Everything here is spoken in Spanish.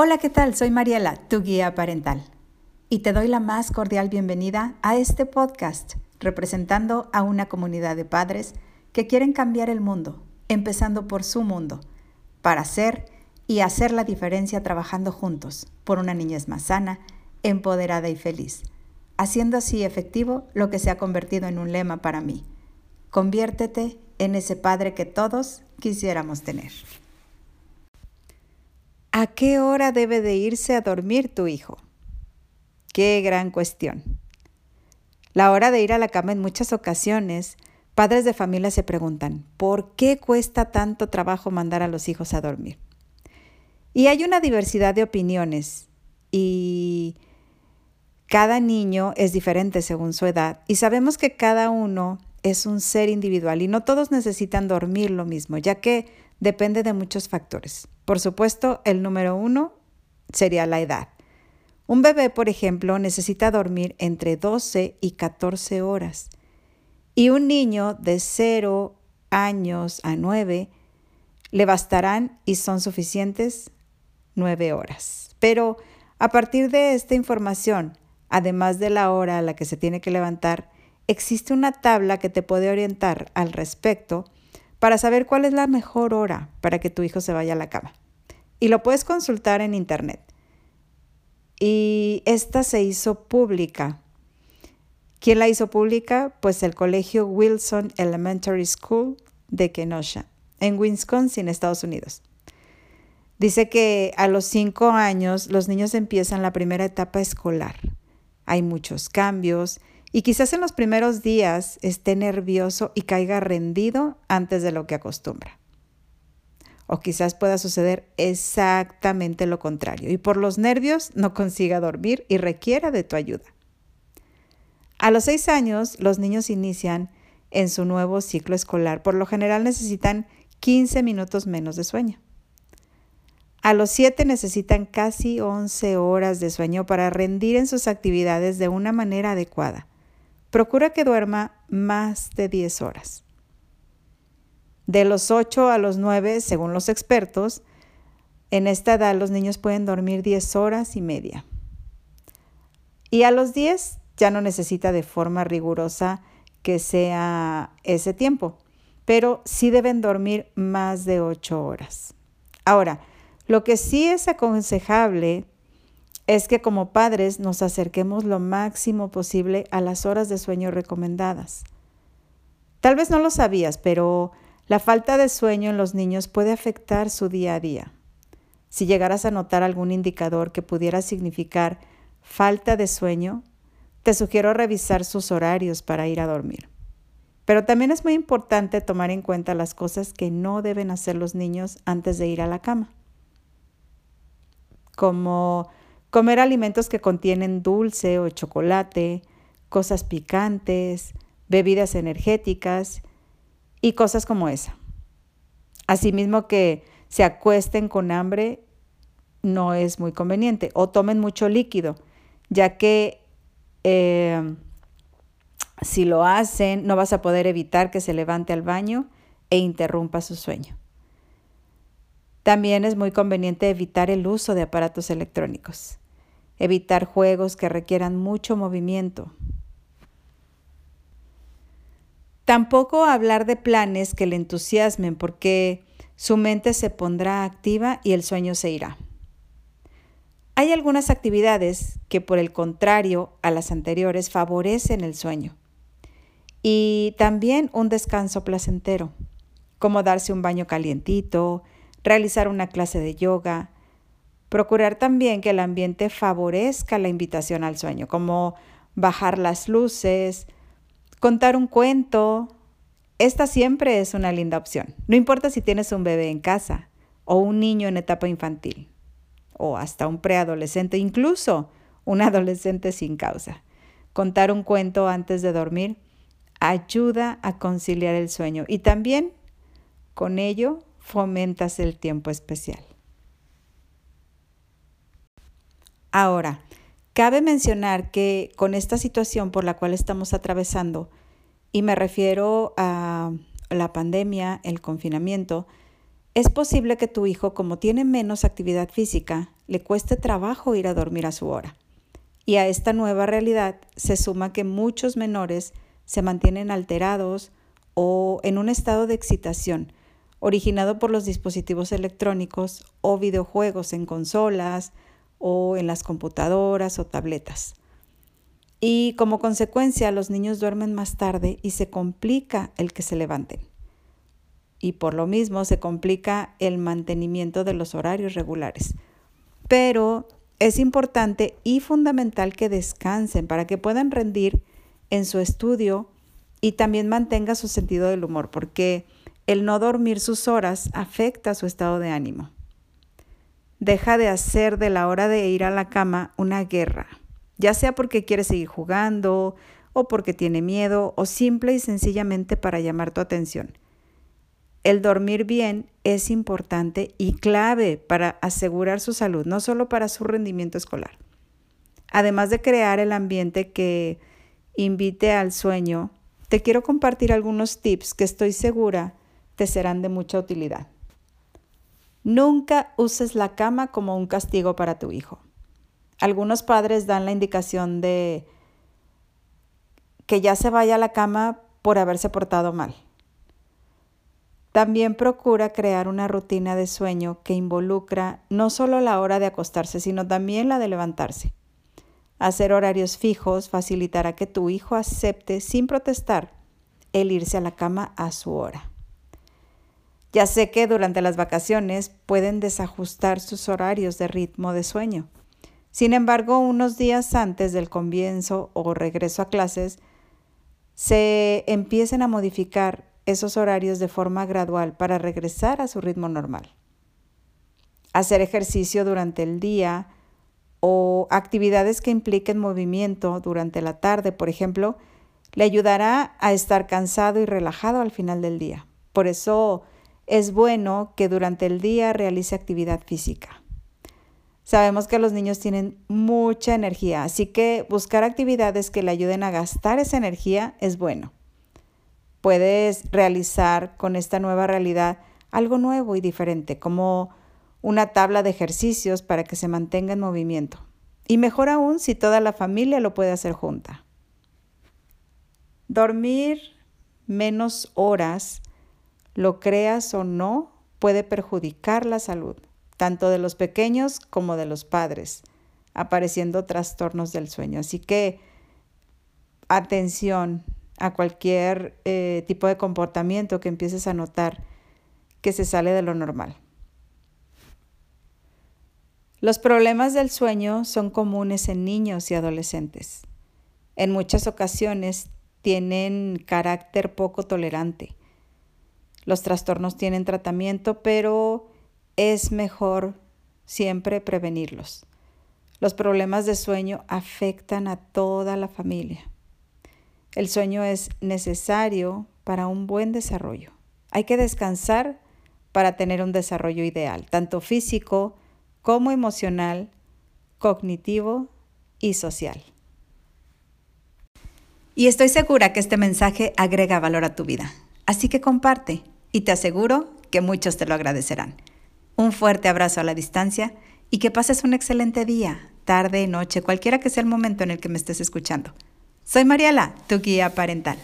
Hola, ¿qué tal? Soy Mariela, tu guía parental, y te doy la más cordial bienvenida a este podcast, representando a una comunidad de padres que quieren cambiar el mundo, empezando por su mundo, para hacer y hacer la diferencia trabajando juntos por una niñez más sana, empoderada y feliz, haciendo así efectivo lo que se ha convertido en un lema para mí. Conviértete en ese padre que todos quisiéramos tener. ¿A qué hora debe de irse a dormir tu hijo? Qué gran cuestión. La hora de ir a la cama en muchas ocasiones, padres de familia se preguntan, ¿por qué cuesta tanto trabajo mandar a los hijos a dormir? Y hay una diversidad de opiniones y cada niño es diferente según su edad y sabemos que cada uno es un ser individual y no todos necesitan dormir lo mismo, ya que depende de muchos factores. Por supuesto, el número uno sería la edad. Un bebé, por ejemplo, necesita dormir entre 12 y 14 horas. Y un niño de 0 años a 9 le bastarán y son suficientes 9 horas. Pero a partir de esta información, además de la hora a la que se tiene que levantar, existe una tabla que te puede orientar al respecto para saber cuál es la mejor hora para que tu hijo se vaya a la cama. Y lo puedes consultar en internet. Y esta se hizo pública. ¿Quién la hizo pública? Pues el colegio Wilson Elementary School de Kenosha, en Wisconsin, Estados Unidos. Dice que a los cinco años los niños empiezan la primera etapa escolar. Hay muchos cambios y quizás en los primeros días esté nervioso y caiga rendido antes de lo que acostumbra. O quizás pueda suceder exactamente lo contrario y por los nervios no consiga dormir y requiera de tu ayuda. A los seis años, los niños inician en su nuevo ciclo escolar. Por lo general necesitan 15 minutos menos de sueño. A los siete necesitan casi 11 horas de sueño para rendir en sus actividades de una manera adecuada. Procura que duerma más de 10 horas. De los 8 a los 9, según los expertos, en esta edad los niños pueden dormir 10 horas y media. Y a los 10 ya no necesita de forma rigurosa que sea ese tiempo, pero sí deben dormir más de 8 horas. Ahora, lo que sí es aconsejable es que como padres nos acerquemos lo máximo posible a las horas de sueño recomendadas. Tal vez no lo sabías, pero la falta de sueño en los niños puede afectar su día a día. Si llegaras a notar algún indicador que pudiera significar falta de sueño, te sugiero revisar sus horarios para ir a dormir. Pero también es muy importante tomar en cuenta las cosas que no deben hacer los niños antes de ir a la cama, como Comer alimentos que contienen dulce o chocolate, cosas picantes, bebidas energéticas y cosas como esa. Asimismo que se acuesten con hambre no es muy conveniente o tomen mucho líquido, ya que eh, si lo hacen no vas a poder evitar que se levante al baño e interrumpa su sueño. También es muy conveniente evitar el uso de aparatos electrónicos, evitar juegos que requieran mucho movimiento. Tampoco hablar de planes que le entusiasmen porque su mente se pondrá activa y el sueño se irá. Hay algunas actividades que por el contrario a las anteriores favorecen el sueño y también un descanso placentero, como darse un baño calientito, realizar una clase de yoga, procurar también que el ambiente favorezca la invitación al sueño, como bajar las luces, contar un cuento. Esta siempre es una linda opción. No importa si tienes un bebé en casa o un niño en etapa infantil o hasta un preadolescente, incluso un adolescente sin causa. Contar un cuento antes de dormir ayuda a conciliar el sueño y también con ello fomentas el tiempo especial. Ahora, cabe mencionar que con esta situación por la cual estamos atravesando, y me refiero a la pandemia, el confinamiento, es posible que tu hijo, como tiene menos actividad física, le cueste trabajo ir a dormir a su hora. Y a esta nueva realidad se suma que muchos menores se mantienen alterados o en un estado de excitación, originado por los dispositivos electrónicos o videojuegos en consolas o en las computadoras o tabletas. Y como consecuencia los niños duermen más tarde y se complica el que se levanten. Y por lo mismo se complica el mantenimiento de los horarios regulares. Pero es importante y fundamental que descansen para que puedan rendir en su estudio y también mantenga su sentido del humor, porque el no dormir sus horas afecta su estado de ánimo. Deja de hacer de la hora de ir a la cama una guerra ya sea porque quiere seguir jugando o porque tiene miedo o simple y sencillamente para llamar tu atención. El dormir bien es importante y clave para asegurar su salud, no solo para su rendimiento escolar. Además de crear el ambiente que invite al sueño, te quiero compartir algunos tips que estoy segura te serán de mucha utilidad. Nunca uses la cama como un castigo para tu hijo. Algunos padres dan la indicación de que ya se vaya a la cama por haberse portado mal. También procura crear una rutina de sueño que involucra no solo la hora de acostarse, sino también la de levantarse. Hacer horarios fijos facilitará que tu hijo acepte sin protestar el irse a la cama a su hora. Ya sé que durante las vacaciones pueden desajustar sus horarios de ritmo de sueño. Sin embargo, unos días antes del comienzo o regreso a clases, se empiecen a modificar esos horarios de forma gradual para regresar a su ritmo normal. Hacer ejercicio durante el día o actividades que impliquen movimiento durante la tarde, por ejemplo, le ayudará a estar cansado y relajado al final del día. Por eso es bueno que durante el día realice actividad física. Sabemos que los niños tienen mucha energía, así que buscar actividades que le ayuden a gastar esa energía es bueno. Puedes realizar con esta nueva realidad algo nuevo y diferente, como una tabla de ejercicios para que se mantenga en movimiento. Y mejor aún si toda la familia lo puede hacer junta. Dormir menos horas, lo creas o no, puede perjudicar la salud tanto de los pequeños como de los padres, apareciendo trastornos del sueño. Así que atención a cualquier eh, tipo de comportamiento que empieces a notar que se sale de lo normal. Los problemas del sueño son comunes en niños y adolescentes. En muchas ocasiones tienen carácter poco tolerante. Los trastornos tienen tratamiento, pero es mejor siempre prevenirlos. Los problemas de sueño afectan a toda la familia. El sueño es necesario para un buen desarrollo. Hay que descansar para tener un desarrollo ideal, tanto físico como emocional, cognitivo y social. Y estoy segura que este mensaje agrega valor a tu vida. Así que comparte y te aseguro que muchos te lo agradecerán. Un fuerte abrazo a la distancia y que pases un excelente día, tarde, noche, cualquiera que sea el momento en el que me estés escuchando. Soy Mariela, tu guía parental.